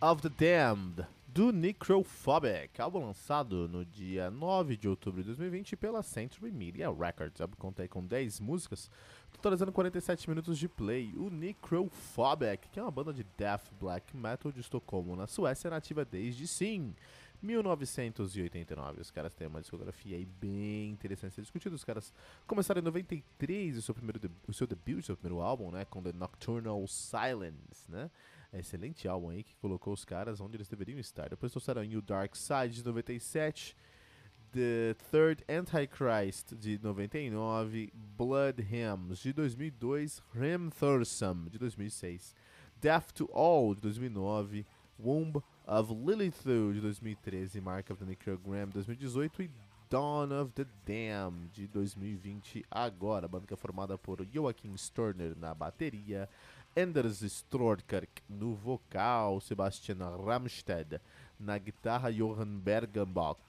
of the Damned, do Necrophobic, álbum lançado no dia 9 de outubro de 2020 pela Century Media Records. Álbum conta com 10 músicas, totalizando 47 minutos de play. O Necrophobic, que é uma banda de death black metal de Estocolmo, na Suécia, nativa desde sim 1989. Os caras têm uma discografia aí bem interessante a ser discutida. Os caras começaram em 93 o seu, primeiro o seu debut, o seu primeiro álbum, né? Com The Nocturnal Silence, né? Excelente álbum aí que colocou os caras onde eles deveriam estar. Depois trouxeram New Dark Side de 97, The Third Antichrist de 99, Blood Hymns de 2002, Hymn Thursome de 2006, Death to All de 2009, Womb of Lilith de 2013, Mark of the Necrogram de 2018 e Dawn of the Dam de 2020 agora. A banda que é formada por Joachim Storner na bateria, Anders Strodkirk no vocal, Sebastian Ramstedt na guitarra, Johan Bergenbach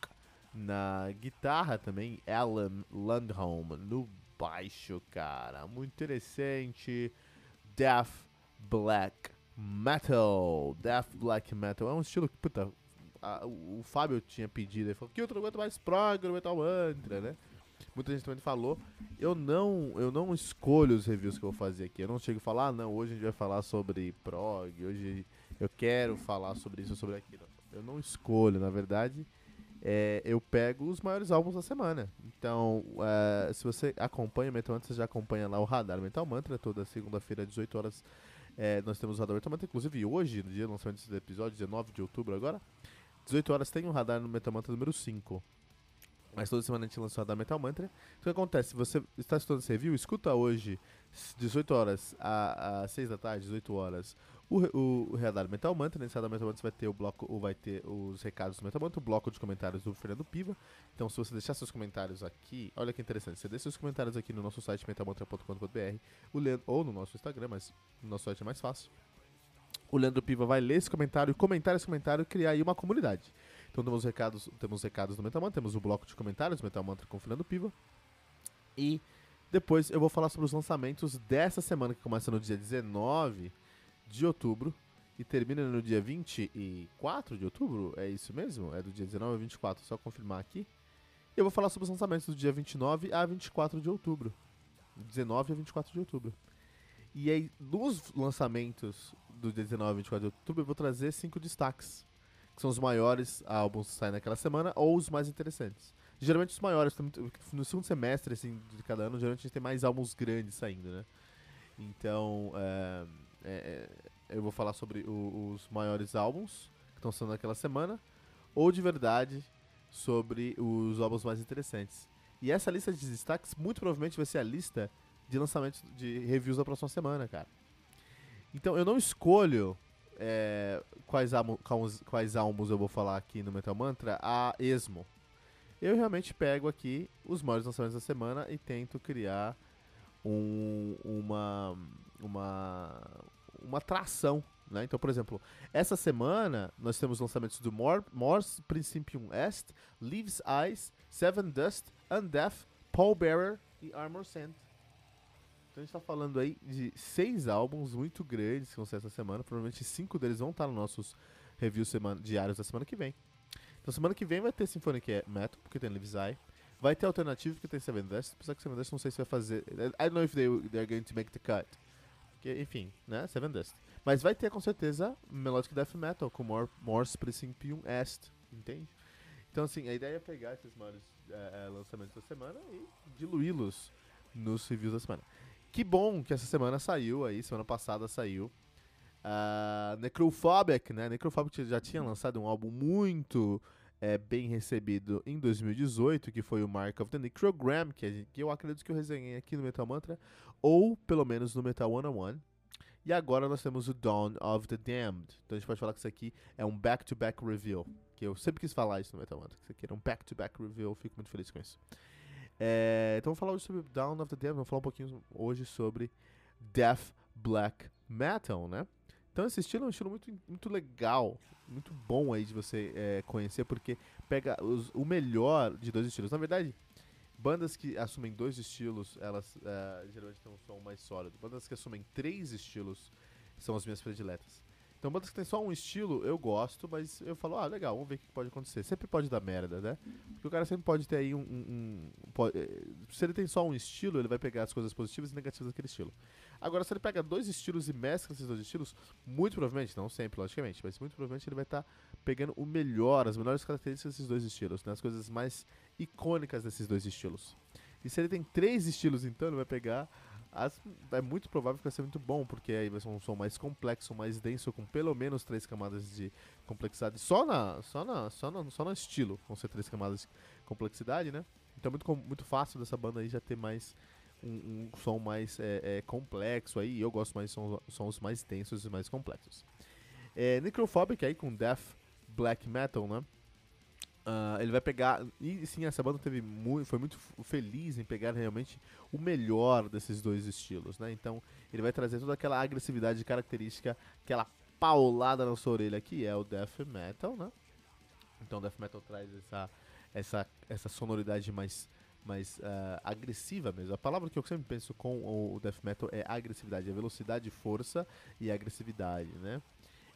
na guitarra também, Alan Landholm no baixo, cara. Muito interessante. Death Black Metal. Death Black Metal. É um estilo que, puta, a, o, o Fábio tinha pedido. Ele falou que outro aguenta mais prog Metal Mantra, né? Muita gente também falou. Eu não, eu não escolho os reviews que eu vou fazer aqui. Eu não chego a falar, ah, não, hoje a gente vai falar sobre prog, hoje eu quero falar sobre isso ou sobre aquilo. Eu não escolho, na verdade. É, eu pego os maiores álbuns da semana. Então, é, se você acompanha o Metal Mantra, você já acompanha lá o Radar Metal Mantra, toda segunda-feira, 18 horas. É, nós temos o Radar Metal Mantra, inclusive hoje, no dia do lançamento desse episódio, 19 de outubro agora, 18 horas tem um radar no Metal Mantra número 5. Mas toda semana a gente lança o Radar Metal Mantra. Então, o que acontece? Se você está estudando esse review, escuta hoje, 18 horas a, a 6 da tarde, 18 horas, o, o, o Radar Metal Mantra. Nesse Radar Metal Mantra vai ter o bloco, ou vai ter os recados do Metal Mantra, o bloco de comentários do Fernando Piva. Então, se você deixar seus comentários aqui, olha que interessante, você deixa seus comentários aqui no nosso site metalmantra.com.br ou no nosso Instagram, mas no nosso site é mais fácil. O Leandro Piva vai ler esse comentário, comentar esse comentário e criar aí uma comunidade. Então temos recados, temos recados do Metal Mantra, temos o bloco de comentários Metal Mantra com o Fernando Piva. E depois eu vou falar sobre os lançamentos dessa semana, que começa no dia 19 de outubro e termina no dia 24 de outubro. É isso mesmo? É do dia 19 a 24, só confirmar aqui. E eu vou falar sobre os lançamentos do dia 29 a 24 de outubro. 19 a 24 de outubro. E aí, nos lançamentos do dia 19 a 24 de outubro, eu vou trazer cinco destaques que são os maiores álbuns que saem naquela semana, ou os mais interessantes. Geralmente os maiores, no segundo semestre assim, de cada ano, geralmente a gente tem mais álbuns grandes saindo, né? Então, é, é, eu vou falar sobre o, os maiores álbuns que estão saindo naquela semana, ou de verdade sobre os álbuns mais interessantes. E essa lista de destaques muito provavelmente vai ser a lista de lançamentos de reviews da próxima semana, cara. Então eu não escolho é, quais, álbuns, quais álbuns eu vou falar aqui no Metal Mantra, a esmo. Eu realmente pego aqui os maiores lançamentos da semana e tento criar um, uma, uma, uma tração. Né? Então, por exemplo, essa semana nós temos lançamentos do Mor Morse Principium Est, Leaves Eyes, Seven Dust, Undeath, Paul Bearer e Armor Sand. Então a gente tá falando aí de seis álbuns muito grandes que vão ser essa semana. Provavelmente cinco deles vão estar nos nossos reviews semana, diários da semana que vem. Então semana que vem vai ter Symphonic Metal, porque tem Levisai. Vai ter Alternativo, porque tem Seven Dust. Apesar que Seven Dust não sei se vai fazer... I don't know if they, they're going to make the cut. Enfim, né? Seven Dust. Mas vai ter com certeza Melodic Death Metal com More, Morse Principium Est. Entende? Então, assim, a ideia é pegar esses maiores é, lançamentos da semana e diluí-los nos reviews da semana. Que bom que essa semana saiu aí, semana passada saiu. Uh, Necrophobic, né? Necrophobic já tinha lançado um álbum muito é, bem recebido em 2018, que foi o Mark of the Necrogram, que, gente, que eu acredito que eu resenhei aqui no Metal Mantra, ou pelo menos no Metal 101. E agora nós temos o Dawn of the Damned. Então a gente pode falar que isso aqui é um back-to-back reveal. Que eu sempre quis falar isso no Metal Mantra. Que isso aqui era um back-to-back reveal. Fico muito feliz com isso. É, então vamos falar hoje sobre Dawn of the Damned. Vamos falar um pouquinho hoje sobre Death Black Metal, né? Então esse estilo é um estilo muito, muito legal, muito bom aí de você é, conhecer, porque pega os, o melhor de dois estilos. Na verdade, bandas que assumem dois estilos, elas é, geralmente têm um som mais sólido. Bandas que assumem três estilos são as minhas prediletas. Então, bandas que tem só um estilo, eu gosto, mas eu falo, ah, legal, vamos ver o que pode acontecer. Sempre pode dar merda, né? Porque o cara sempre pode ter aí um. um, um pode, eh, se ele tem só um estilo, ele vai pegar as coisas positivas e negativas daquele estilo. Agora, se ele pega dois estilos e mescla esses dois estilos, muito provavelmente, não sempre, logicamente, mas muito provavelmente ele vai estar tá pegando o melhor, as melhores características desses dois estilos, né? as coisas mais icônicas desses dois estilos. E se ele tem três estilos, então, ele vai pegar as, é muito provável que vai ser muito bom, porque aí vai ser um som mais complexo, mais denso, com pelo menos três camadas de complexidade. Só na, só na, só na, só no estilo vão ser três camadas de complexidade, né? Então é muito, muito fácil dessa banda aí já ter mais um, um som mais é, é, complexo aí. eu gosto mais de sons, sons mais densos e mais complexos. É, Necrophobic aí com Death Black Metal, né? Uh, ele vai pegar. E sim, essa banda teve foi muito feliz em pegar realmente o melhor desses dois estilos, né? Então ele vai trazer toda aquela agressividade característica, aquela paulada na sua orelha que é o death metal, né? Então o death metal traz essa, essa, essa sonoridade mais, mais uh, agressiva mesmo. A palavra que eu sempre penso com o death metal é agressividade, é velocidade, força e agressividade, né?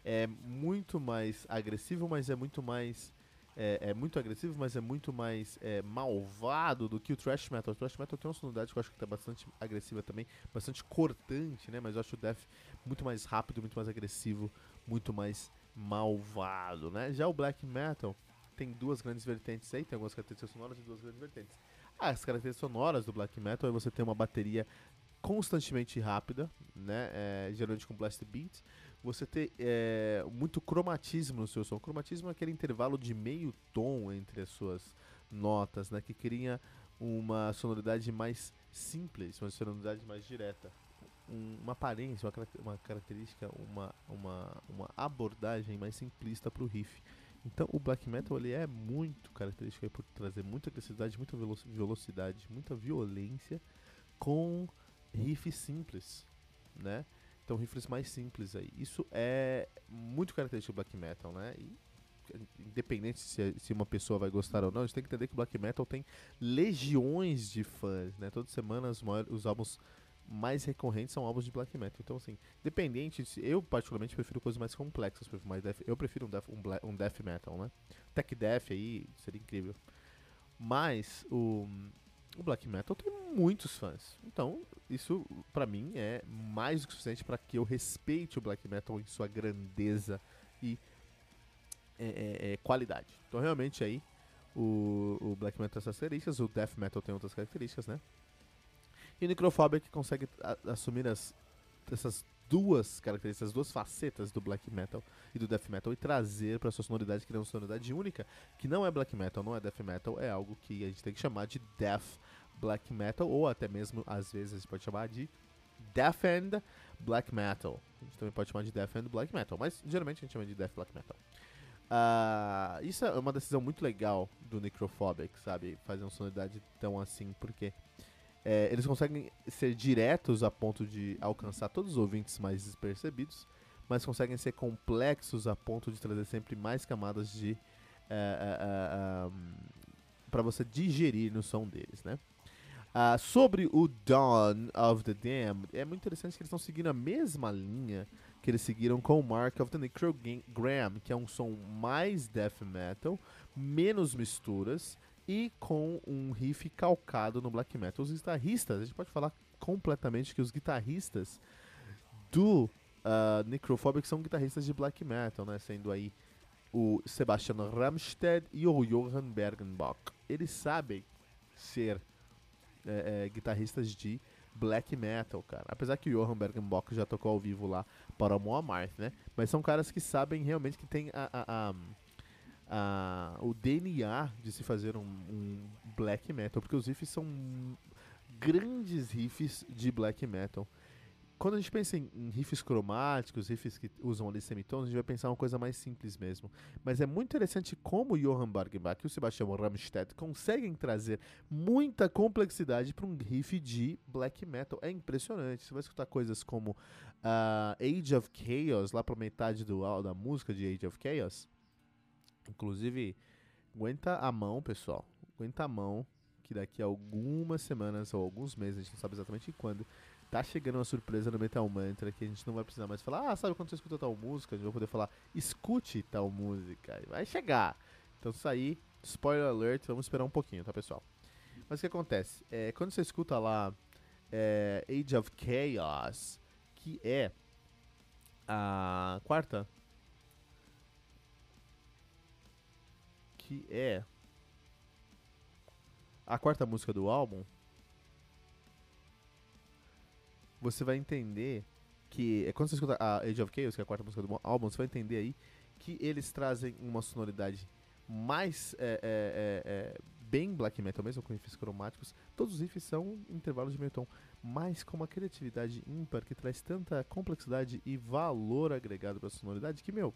É muito mais agressivo, mas é muito mais é, é, muito agressivo, mas é muito mais é, malvado do que o thrash metal. O thrash metal tem uma sonoridade que eu acho que tá bastante agressiva também, bastante cortante, né? Mas eu acho o death muito mais rápido, muito mais agressivo, muito mais malvado, né? Já o black metal tem duas grandes vertentes aí, tem algumas características sonoras e duas grandes vertentes. As características sonoras do black metal é você ter uma bateria constantemente rápida, né? É, geralmente com blast beat você ter é, muito cromatismo no seu som. Cromatismo é aquele intervalo de meio tom entre as suas notas, né, que cria uma sonoridade mais simples, uma sonoridade mais direta. Um, uma aparência, uma, uma característica, uma, uma, uma abordagem mais simplista para o riff. Então o black metal ele é muito característico por trazer muita agressividade, muita velocidade, muita violência com riff simples, né? Então, rifles mais simples aí. Isso é muito característico do black metal, né? E, independente se, se uma pessoa vai gostar ou não, a gente tem que entender que o black metal tem legiões de fãs, né? Toda semana os, maiores, os álbuns mais recorrentes são álbuns de black metal. Então, assim, independente, eu particularmente prefiro coisas mais complexas, mais death, eu prefiro um death, um, black, um death metal, né? Tech death aí seria incrível. Mas o o black metal tem muitos fãs. Então, isso para mim é mais do que suficiente para que eu respeite o black metal em sua grandeza e é, é, é, qualidade. Então, realmente aí o, o black metal tem essas características, o death metal tem outras características, né? E o Necrophobic consegue assumir as, essas duas características, duas facetas do black metal e do death metal e trazer para sua sonoridade, criar uma sonoridade única, que não é black metal, não é death metal, é algo que a gente tem que chamar de death black metal, ou até mesmo, às vezes, a gente pode chamar de death and black metal. A gente também pode chamar de death and black metal, mas geralmente a gente chama de death black metal. Uh, isso é uma decisão muito legal do Necrophobic, sabe? Fazer uma sonoridade tão assim, porque é, eles conseguem ser diretos a ponto de alcançar todos os ouvintes mais despercebidos, mas conseguem ser complexos a ponto de trazer sempre mais camadas de é, é, um, para você digerir no som deles, né? Uh, sobre o Dawn of the Damned, é muito interessante que eles estão seguindo a mesma linha que eles seguiram com o Mark of the Necrogram, que é um som mais death metal, menos misturas e com um riff calcado no black metal. Os guitarristas, a gente pode falar completamente que os guitarristas do uh, Necrophobic são guitarristas de black metal, né? Sendo aí o Sebastian Ramstedt e o Johann Bergenbach. Eles sabem ser é, é, guitarristas de black metal, cara. Apesar que o Johann Bergenbach já tocou ao vivo lá para o Moamarth, né? Mas são caras que sabem realmente que tem a, a, a a, o DNA de se fazer um, um, black metal, porque os riffs são grandes riffs de black metal, quando a gente pensa em, em, riffs cromáticos, riffs que usam ali semitons, a gente vai pensar uma coisa mais simples mesmo. Mas é muito interessante como o Johann Bargenbach e o Sebastian Ramstedt conseguem trazer muita complexidade para um riff de black metal. É impressionante. Você vai escutar coisas como uh, Age of Chaos, lá para metade do, da música de Age of Chaos. Inclusive, aguenta a mão, pessoal. Aguenta a mão, que daqui a algumas semanas ou alguns meses, a gente não sabe exatamente quando, tá chegando uma surpresa no Metal Mantra que a gente não vai precisar mais falar, ah, sabe quando você escuta tal música? A gente vai poder falar, escute tal música. Vai chegar. Então isso aí, spoiler alert, vamos esperar um pouquinho, tá pessoal? Mas o que acontece? É, quando você escuta lá é, Age of Chaos, que é a quarta. Que é a quarta música do álbum, você vai entender que. É quando você escuta a Age of Chaos, que é a quarta música do álbum, você vai entender aí que eles trazem uma sonoridade mais. É, é, é, é bem black metal mesmo, com riffs cromáticos. Todos os riffs são intervalos de meio tom, mas com uma criatividade ímpar que traz tanta complexidade e valor agregado para a sonoridade que, meu.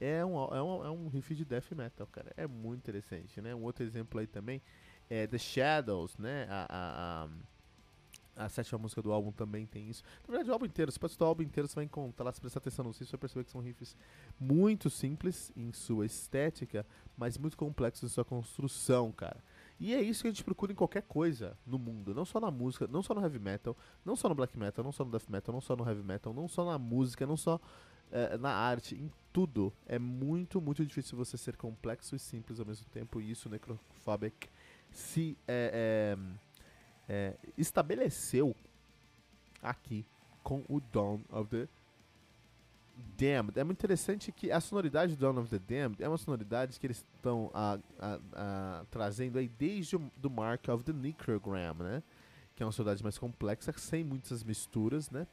É um, é, um, é um riff de death metal, cara. É muito interessante, né? Um outro exemplo aí também é The Shadows, né? a, a, a a sétima música do álbum também tem isso. Na verdade, o álbum inteiro, se você o álbum inteiro, você vai encontrar, se prestar atenção riffs, você vai perceber que são riffs muito simples em sua estética, mas muito complexos em sua construção, cara. E é isso que a gente procura em qualquer coisa no mundo, não só na música, não só no heavy metal, não só no black metal, não só no death metal, não só no heavy metal, não só na música, não só é, na arte, em tudo. É muito, muito difícil você ser complexo e simples ao mesmo tempo, e isso Necrophobic se é, é é, estabeleceu aqui com o Dawn of the Damned. É muito interessante que a sonoridade do Dawn of the Damned é uma sonoridade que eles estão trazendo aí desde o do Mark of the Necrogram, né? Que é uma sonoridade mais complexa, sem muitas misturas, né?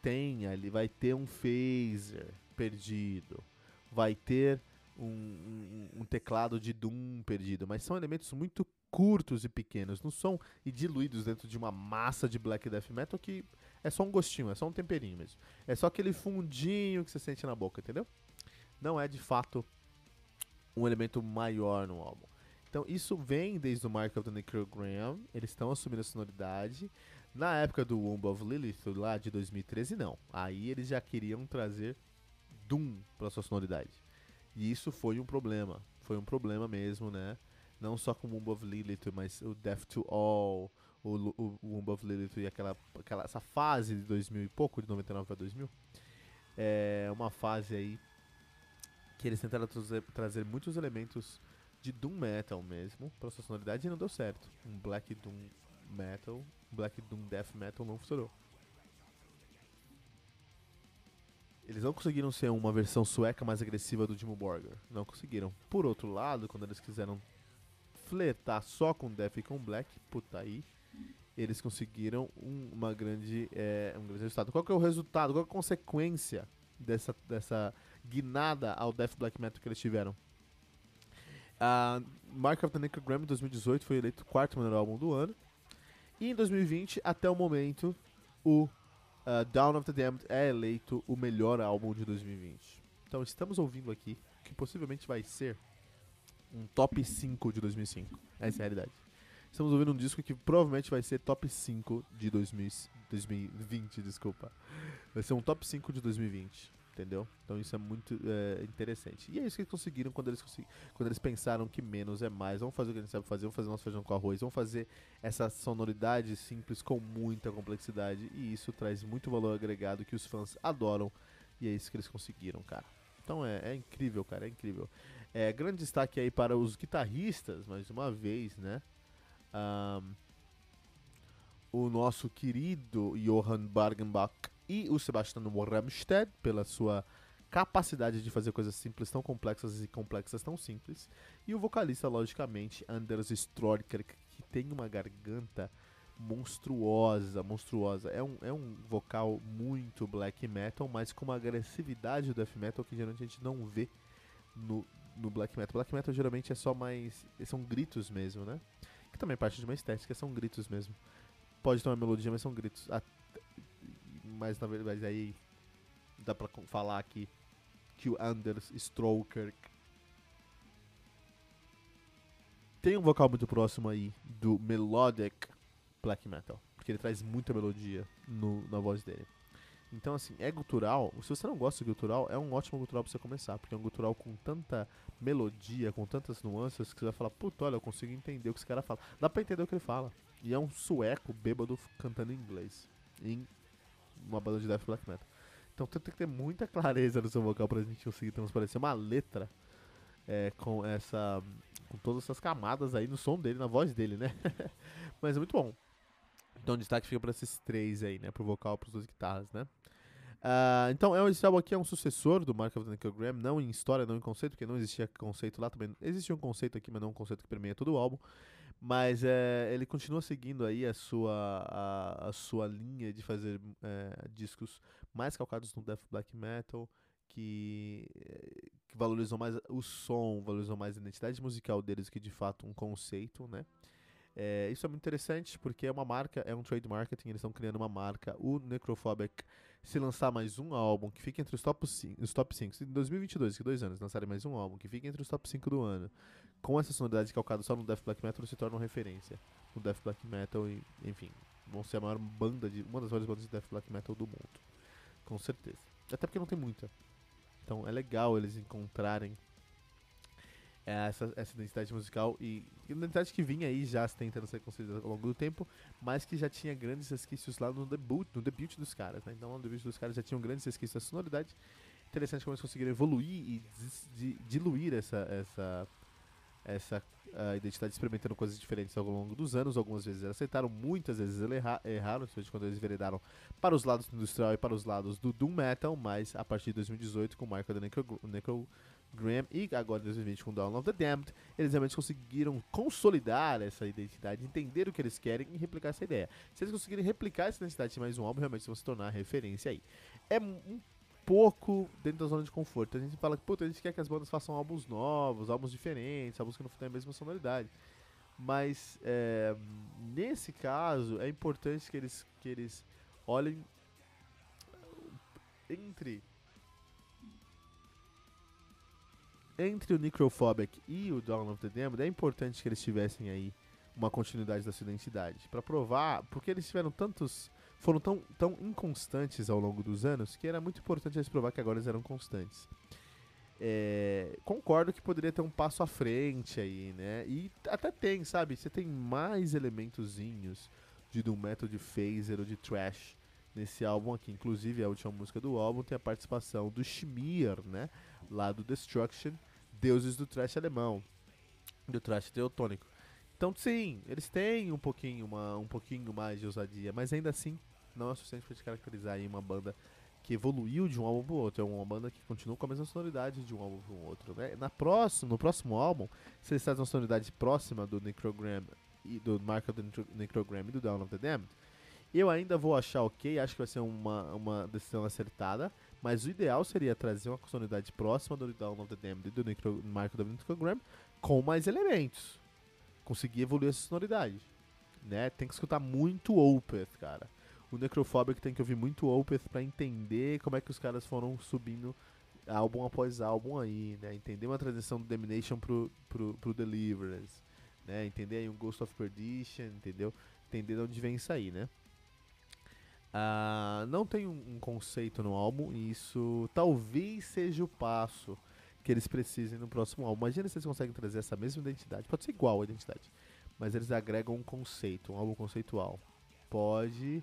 Tem ali, vai ter um phaser perdido, vai ter um, um, um teclado de Doom perdido, mas são elementos muito curtos e pequenos no som e diluídos dentro de uma massa de black death metal que é só um gostinho, é só um temperinho mesmo. É só aquele fundinho que você sente na boca, entendeu? Não é de fato um elemento maior no álbum. Então isso vem desde o Mark of the Necrogram, eles estão assumindo a sonoridade. Na época do Womb of Lilith, lá de 2013, não. Aí eles já queriam trazer Doom para sua sonoridade. E isso foi um problema. Foi um problema mesmo, né? não só com Womb of Lilith, mas o Death to All, o, o, Womb of Lilith e aquela, aquela essa fase de 2000 e pouco, de 99 para 2000, é uma fase aí que eles tentaram trazer, trazer muitos elementos de Doom Metal mesmo para sua sonoridade e não deu certo. Um Black Doom Metal, Black Doom Death Metal não funcionou. Eles não conseguiram ser uma versão sueca mais agressiva do Dimmu Borgir. Não conseguiram. Por outro lado, quando eles quiseram flertar só com Death e com Black, puta aí, eles conseguiram um, uma grande, é, um grande resultado. Qual que é o resultado? Qual é a consequência dessa, dessa guinada ao Death Black Metal que eles tiveram? Uh, Mark of the Necrogram em 2018 foi eleito o quarto melhor álbum do ano. E em 2020, até o momento, o uh, Down of the Damned é eleito o melhor álbum de 2020. Então estamos ouvindo aqui que possivelmente vai ser um top 5 de 2005. Essa é a realidade. Estamos ouvindo um disco que provavelmente vai ser top 5 de 2000, 2020, desculpa. Vai ser um top 5 de 2020, entendeu? Então isso é muito é, interessante. E é isso que eles conseguiram quando eles, quando eles pensaram que menos é mais. Vamos fazer o que a gente sabe fazer, vamos fazer nosso feijão com arroz, vamos fazer essa sonoridade simples com muita complexidade. E isso traz muito valor agregado que os fãs adoram. E é isso que eles conseguiram, cara. Então é, é incrível, cara, é incrível. É, grande destaque aí para os guitarristas, mais uma vez, né? Um, o nosso querido Johann Bargenbach e o Sebastian Ramstedt, pela sua capacidade de fazer coisas simples tão complexas e complexas tão simples. E o vocalista, logicamente, Anders Stroiker, que tem uma garganta monstruosa, monstruosa. É um, é um vocal muito black metal, mas com uma agressividade do death metal que geralmente a gente não vê no, no black metal. Black metal geralmente é só mais. São gritos mesmo, né? Que também é parte de uma estética, são gritos mesmo. Pode ter uma melodia, mas são gritos. Mas na verdade aí dá pra falar aqui que o Anders Stroker tem um vocal muito próximo aí do melodic black metal, porque ele traz muita melodia no, na voz dele. Então, assim, é gutural. Se você não gosta de gutural, é um ótimo gutural pra você começar, porque é um gutural com tanta melodia, com tantas nuances, que você vai falar, puta, olha, eu consigo entender o que esse cara fala. Dá pra entender o que ele fala. E é um sueco bêbado cantando em inglês. Em uma banda de death black metal. Então tem que ter muita clareza no seu vocal pra gente conseguir transparecer uma letra é, com essa. com todas essas camadas aí no som dele, na voz dele, né? Mas é muito bom. Então destaque fica pra esses três aí, né? Pro vocal, pros duas guitarras, né? Uh, então, é, esse álbum aqui é um sucessor do Mark of the Nickelgram, não em história, não em conceito, porque não existia conceito lá também. Existia um conceito aqui, mas não um conceito que permeia todo o álbum. Mas é, ele continua seguindo aí a sua, a, a sua linha de fazer é, discos mais calcados no death black metal, que, que valorizam mais o som, valorizam mais a identidade musical deles que de fato um conceito, né? É, isso é muito interessante porque é uma marca, é um trade marketing, eles estão criando uma marca. O Necrophobic, se lançar mais um álbum que fique entre os top 5, os top 5 em 2022, que dois anos, lançarem mais um álbum que fique entre os top 5 do ano, com essa sonoridade calcada só no Death Black Metal, se torna uma referência no Death Black Metal e, enfim, vão ser a maior banda de, uma das maiores bandas de Death Black Metal do mundo. Com certeza. Até porque não tem muita. Então é legal eles encontrarem essa, essa identidade musical e identidade que vinha aí já tentando ser construída ao longo do tempo, mas que já tinha grandes resquícios lá no debut, no debut dos caras, né? Então no debut dos caras já tinham grandes resquícios da sonoridade. Interessante como eles conseguiram evoluir e diluir essa essa essa uh, identidade experimentando coisas diferentes ao longo dos anos. Algumas vezes eles aceitaram, muitas vezes eles erra erraram, especialmente quando eles veredaram para os lados do industrial e para os lados do Doom Metal, mas a partir de 2018, com o Michael da Necro, Necro Graham e agora em 2020 com Dawn of the Damned, eles realmente conseguiram consolidar essa identidade, entender o que eles querem e replicar essa ideia. Se eles conseguirem replicar essa identidade em mais um álbum, realmente vão se tornar referência aí. É um pouco dentro da zona de conforto. A gente fala que, puta, a gente quer que as bandas façam álbuns novos, álbuns diferentes, álbuns que não têm a mesma sonoridade. Mas é, nesse caso é importante que eles, que eles olhem entre entre o Necrophobic e o Dawn of the Damned, é importante que eles tivessem aí uma continuidade da sua identidade. para provar, porque eles tiveram tantos. Foram tão, tão inconstantes ao longo dos anos que era muito importante eles provar que agora eles eram constantes. É, concordo que poderia ter um passo à frente aí, né? E até tem, sabe? Você tem mais elementozinhos de Doom Metal, de Phaser ou de Trash nesse álbum aqui. Inclusive, a última música do álbum tem a participação do Schmier, né? Lá do Destruction, deuses do trash alemão, do trash teutônico. Então, sim, eles têm um pouquinho, uma, um pouquinho mais de ousadia, mas ainda assim não é o suficiente para te caracterizar aí uma banda que evoluiu de um álbum pro outro. É uma banda que continua com a mesma sonoridade de um álbum pro outro. Né? Na próximo, no próximo álbum, se eles trazem uma sonoridade próxima do Necrogram e do Mark of the Necrogram e do Down of the Damned, eu ainda vou achar ok, acho que vai ser uma, uma decisão acertada. Mas o ideal seria trazer uma sonoridade próxima do Down of the Damned e do Necro, Marco do Necrogram com mais elementos. Conseguir evoluir essa sonoridade. Né? Tem que escutar muito Opeth, cara. O Necrophobic tem que ouvir muito Opeth para entender como é que os caras foram subindo álbum após álbum aí, né? Entender uma transição do Domination pro, pro, pro Deliverance, né? Entender aí um Ghost of Perdition, entendeu? Entender de onde vem isso aí, né? Uh, não tem um, um, conceito no álbum e isso talvez seja o passo que eles precisem no próximo álbum. Imagina se eles conseguem trazer essa mesma identidade. Pode ser igual a identidade, mas eles agregam um conceito, um álbum conceitual. Pode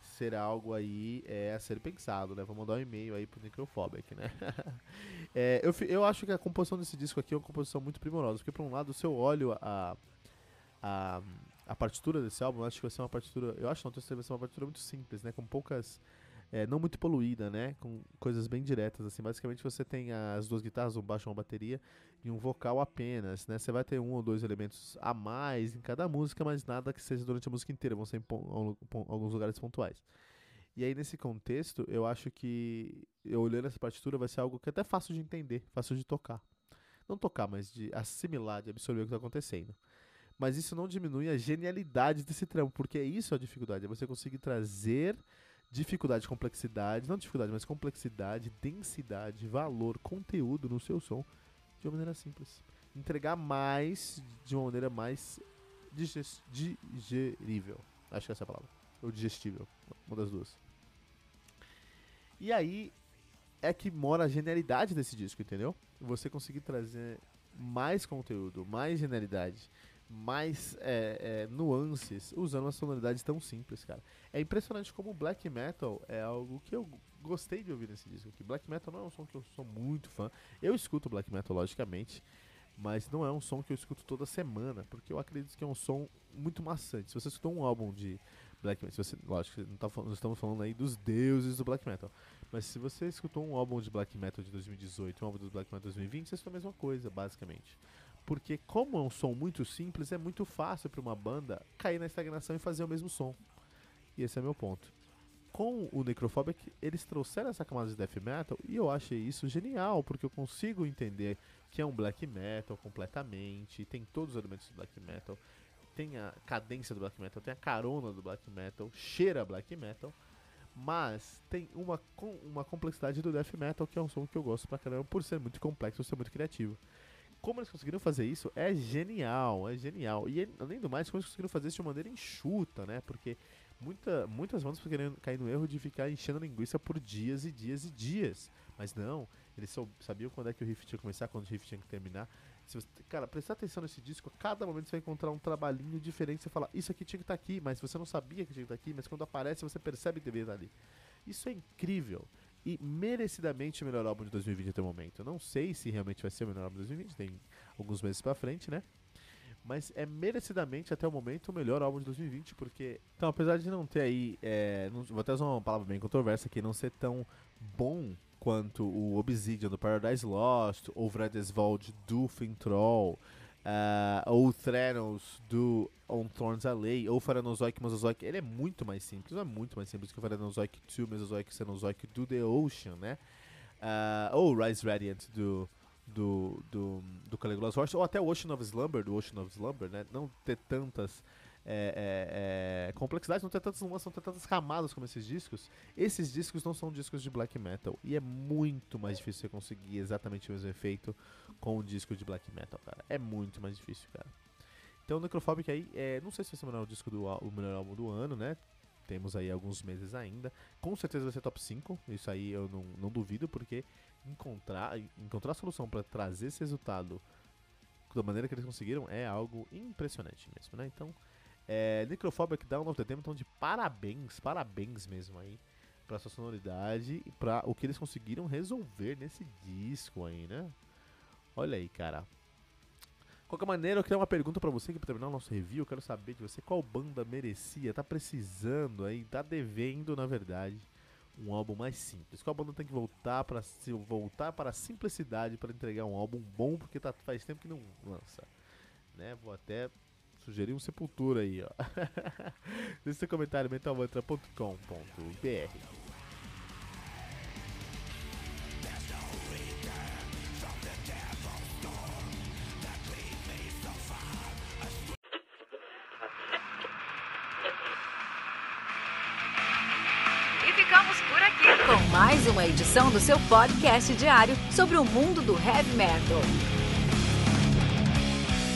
ser algo aí é, a ser pensado, né? Vou mandar um e-mail aí pro Necrophobic, né? é, eu, eu acho que a composição desse disco aqui é uma composição muito primorosa, porque por um lado, se eu olho a, a a partitura desse álbum, eu acho que vai ser uma partitura. Eu acho não, vai ser uma partitura muito simples, né? Com poucas. É, não muito poluída, né? Com coisas bem diretas, assim. Basicamente você tem as duas guitarras, um baixo uma bateria, e um vocal apenas, né? Você vai ter um ou dois elementos a mais em cada música, mas nada que seja durante a música inteira, vão ser em alguns lugares pontuais. E aí, nesse contexto, eu acho que eu olhando essa partitura vai ser algo que é até fácil de entender, fácil de tocar. Não tocar, mas de assimilar, de absorver o que está acontecendo. Mas isso não diminui a genialidade desse trampo, porque é isso a dificuldade, é você conseguir trazer dificuldade, complexidade, não dificuldade, mas complexidade, densidade, valor, conteúdo no seu som de uma maneira simples. Entregar mais de uma maneira mais digerível. Acho que é essa é a palavra. Ou digestível. Uma das duas. E aí é que mora a genialidade desse disco, entendeu? Você conseguir trazer mais conteúdo, mais genialidade, mais é, é, nuances usando uma sonoridade tão simples, cara. É impressionante como o black metal é algo que eu gostei de ouvir nesse disco aqui. Black metal não é um som que eu sou muito fã. Eu escuto black metal, logicamente, mas não é um som que eu escuto toda semana, porque eu acredito que é um som muito maçante. Se você escutou um álbum de black metal, você, lógico, não, tá, não estamos falando aí dos deuses do black metal, mas se você escutou um álbum de black metal de 2018 um álbum de black metal de 2020, você escutou a mesma coisa, basicamente. Porque como é um som muito simples, é muito fácil para uma banda cair na estagnação e fazer o mesmo som. E esse é meu ponto. Com o Necrophobic, eles trouxeram essa camada de death metal e eu achei isso genial, porque eu consigo entender que é um black metal completamente, tem todos os elementos do black metal, tem a cadência do black metal, tem a carona do black metal, cheira black metal, mas tem uma, uma complexidade do death metal que é um som que eu gosto pra caramba por ser muito complexo, ser muito criativo como eles conseguiram fazer isso é genial, é genial. E além do mais, como eles conseguiram fazer isso de maneira enxuta, né? Porque muita, muitas bandas querendo cair no erro de ficar enchendo linguiça por dias e dias e dias. Mas não, eles sabiam quando é que o riff tinha que começar, quando o riff tinha que terminar. Se você, cara, prestar atenção nesse disco, a cada momento você vai encontrar um trabalhinho diferente. Você fala, isso aqui tinha que estar tá aqui, mas você não sabia que tinha que estar tá aqui, mas quando aparece você percebe que deveria estar tá ali. Isso é incrível e merecidamente o melhor álbum de 2020 até o momento. Eu não sei se realmente vai ser o melhor álbum de 2020, tem alguns meses pra frente, né? Mas é merecidamente até o momento o melhor álbum de 2020, porque. Então, apesar de não ter aí. É, não, vou até usar uma palavra bem controversa aqui, não ser tão bom quanto o Obsidian do Paradise Lost, ou Vredesvold do Fintroll, uh, ou Thranos do On Thorns Alley, ou Pharanozoic Mesozoic, ele é muito mais simples, é muito mais simples que o Pharanozoic 2 Mesozoic Cenozoic do The Ocean, né? Uh, ou Rise Radiant do, do, do, do Caligula's Horse, ou até o Ocean of Slumber, do Ocean of Slumber, né? Não ter tantas é, é, é, complexidade, não ter tantas nuances, não ter tantas camadas como esses discos. Esses discos não são discos de black metal. E é muito mais difícil você conseguir exatamente o mesmo efeito com um disco de black metal, cara. É muito mais difícil, cara. Então Necrophobic aí, é, não sei se vai ser o melhor disco do o melhor álbum do ano, né? Temos aí alguns meses ainda. Com certeza vai ser top 5. Isso aí eu não, não duvido, porque encontrar, encontrar a solução para trazer esse resultado da maneira que eles conseguiram é algo impressionante mesmo, né? Então, é, Necrophobic Down of the Demon, então de parabéns, parabéns mesmo aí pra sua sonoridade e pra o que eles conseguiram resolver nesse disco aí, né? Olha aí, cara. Qualquer maneira, eu queria uma pergunta para você que pra terminar o nosso review, eu quero saber de você qual banda merecia, tá precisando aí, tá devendo, na verdade, um álbum mais simples. Qual banda tem que voltar para se voltar para a simplicidade para entregar um álbum bom, porque tá, faz tempo que não lança, né? Vou até Sugerir um Sepultura aí, ó. Deixe seu comentário mentalmantra.com.br. E ficamos por aqui com mais uma edição do seu podcast diário sobre o mundo do heavy metal.